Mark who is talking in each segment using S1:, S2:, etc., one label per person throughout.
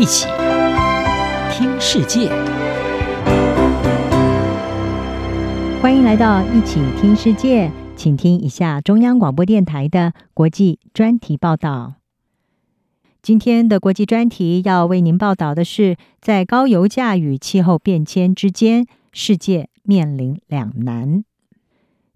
S1: 一起听世界，
S2: 欢迎来到一起听世界，请听一下中央广播电台的国际专题报道。今天的国际专题要为您报道的是，在高油价与气候变迁之间，世界面临两难。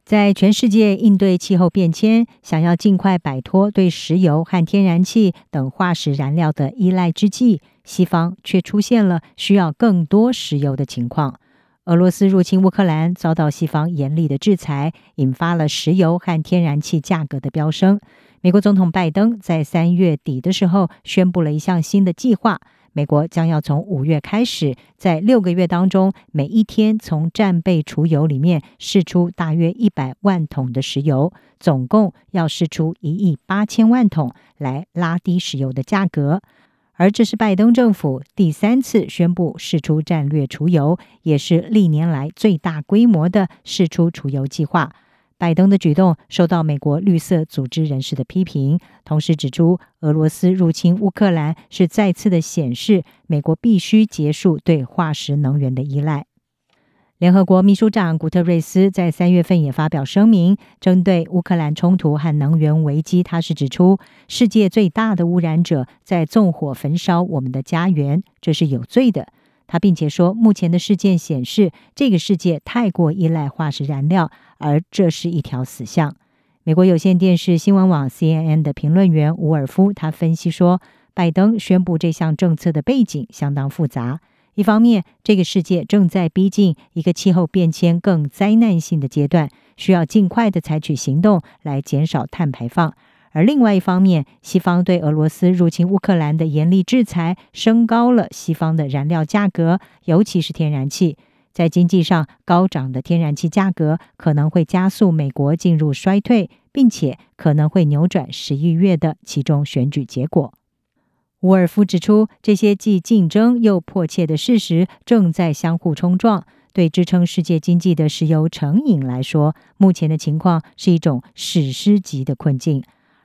S2: 在全世界应对气候变迁，想要尽快摆脱对石油和天然气等化石燃料的依赖之际，西方却出现了需要更多石油的情况。俄罗斯入侵乌克兰，遭到西方严厉的制裁，引发了石油和天然气价格的飙升。美国总统拜登在三月底的时候宣布了一项新的计划。美国将要从五月开始，在六个月当中，每一天从战备储油里面释出大约一百万桶的石油，总共要释出一亿八千万桶，来拉低石油的价格。而这是拜登政府第三次宣布释出战略储油，也是历年来最大规模的释出储油计划。拜登的举动受到美国绿色组织人士的批评，同时指出俄罗斯入侵乌克兰是再次的显示美国必须结束对化石能源的依赖。联合国秘书长古特瑞斯在三月份也发表声明，针对乌克兰冲突和能源危机，他是指出世界最大的污染者在纵火焚烧我们的家园，这是有罪的。他并且说，目前的事件显示，这个世界太过依赖化石燃料，而这是一条死巷。美国有线电视新闻网 CNN 的评论员伍尔夫他分析说，拜登宣布这项政策的背景相当复杂。一方面，这个世界正在逼近一个气候变迁更灾难性的阶段，需要尽快的采取行动来减少碳排放。而另外一方面，西方对俄罗斯入侵乌克兰的严厉制裁，升高了西方的燃料价格，尤其是天然气。在经济上高涨的天然气价格，可能会加速美国进入衰退，并且可能会扭转十一月的其中选举结果。沃尔夫指出，这些既竞争又迫切的事实正在相互冲撞。对支撑世界经济的石油成瘾来说，目前的情况是一种史诗级的困境。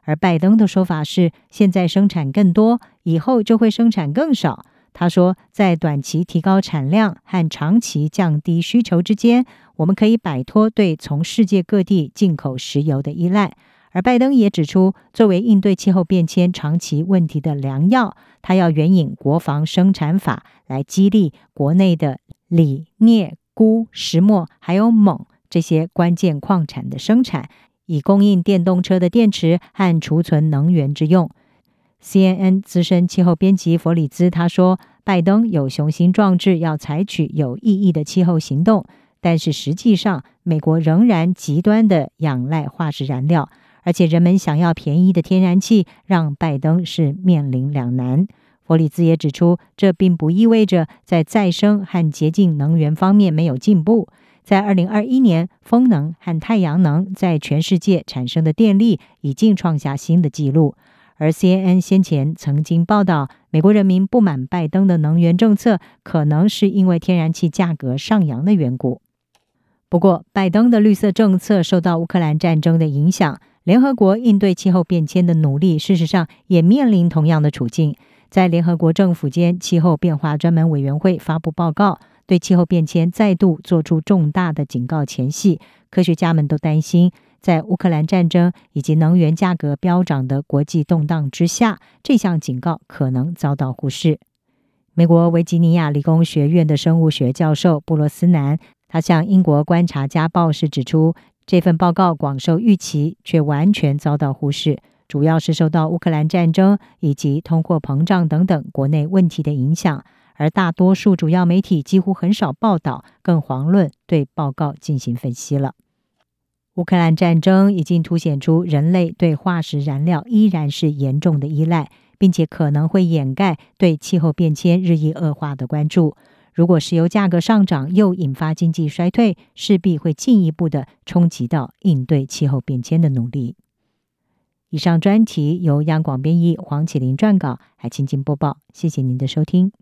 S2: 而拜登的说法是，现在生产更多，以后就会生产更少。他说，在短期提高产量和长期降低需求之间，我们可以摆脱对从世界各地进口石油的依赖。而拜登也指出，作为应对气候变迁长期问题的良药，他要援引国防生产法来激励国内的锂、镍、钴、石墨还有锰这些关键矿产的生产。以供应电动车的电池和储存能源之用。CNN 资深气候编辑弗里兹他说：“拜登有雄心壮志要采取有意义的气候行动，但是实际上，美国仍然极端的仰赖化石燃料，而且人们想要便宜的天然气，让拜登是面临两难。”弗里兹也指出，这并不意味着在再生和洁净能源方面没有进步。在二零二一年，风能和太阳能在全世界产生的电力已经创下新的纪录。而 CNN 先前曾经报道，美国人民不满拜登的能源政策，可能是因为天然气价格上扬的缘故。不过，拜登的绿色政策受到乌克兰战争的影响，联合国应对气候变迁的努力，事实上也面临同样的处境。在联合国政府间气候变化专门委员会发布报告。对气候变迁再度做出重大的警告前夕，科学家们都担心，在乌克兰战争以及能源价格飙涨的国际动荡之下，这项警告可能遭到忽视。美国维吉尼亚理工学院的生物学教授布罗斯南，他向英国观察家报时指出，这份报告广受预期，却完全遭到忽视，主要是受到乌克兰战争以及通货膨胀等等国内问题的影响。而大多数主要媒体几乎很少报道，更遑论对报告进行分析了。乌克兰战争已经凸显出人类对化石燃料依然是严重的依赖，并且可能会掩盖对气候变迁日益恶化的关注。如果石油价格上涨又引发经济衰退，势必会进一步的冲击到应对气候变迁的努力。以上专题由央广编译黄启麟撰稿，还清静播报。谢谢您的收听。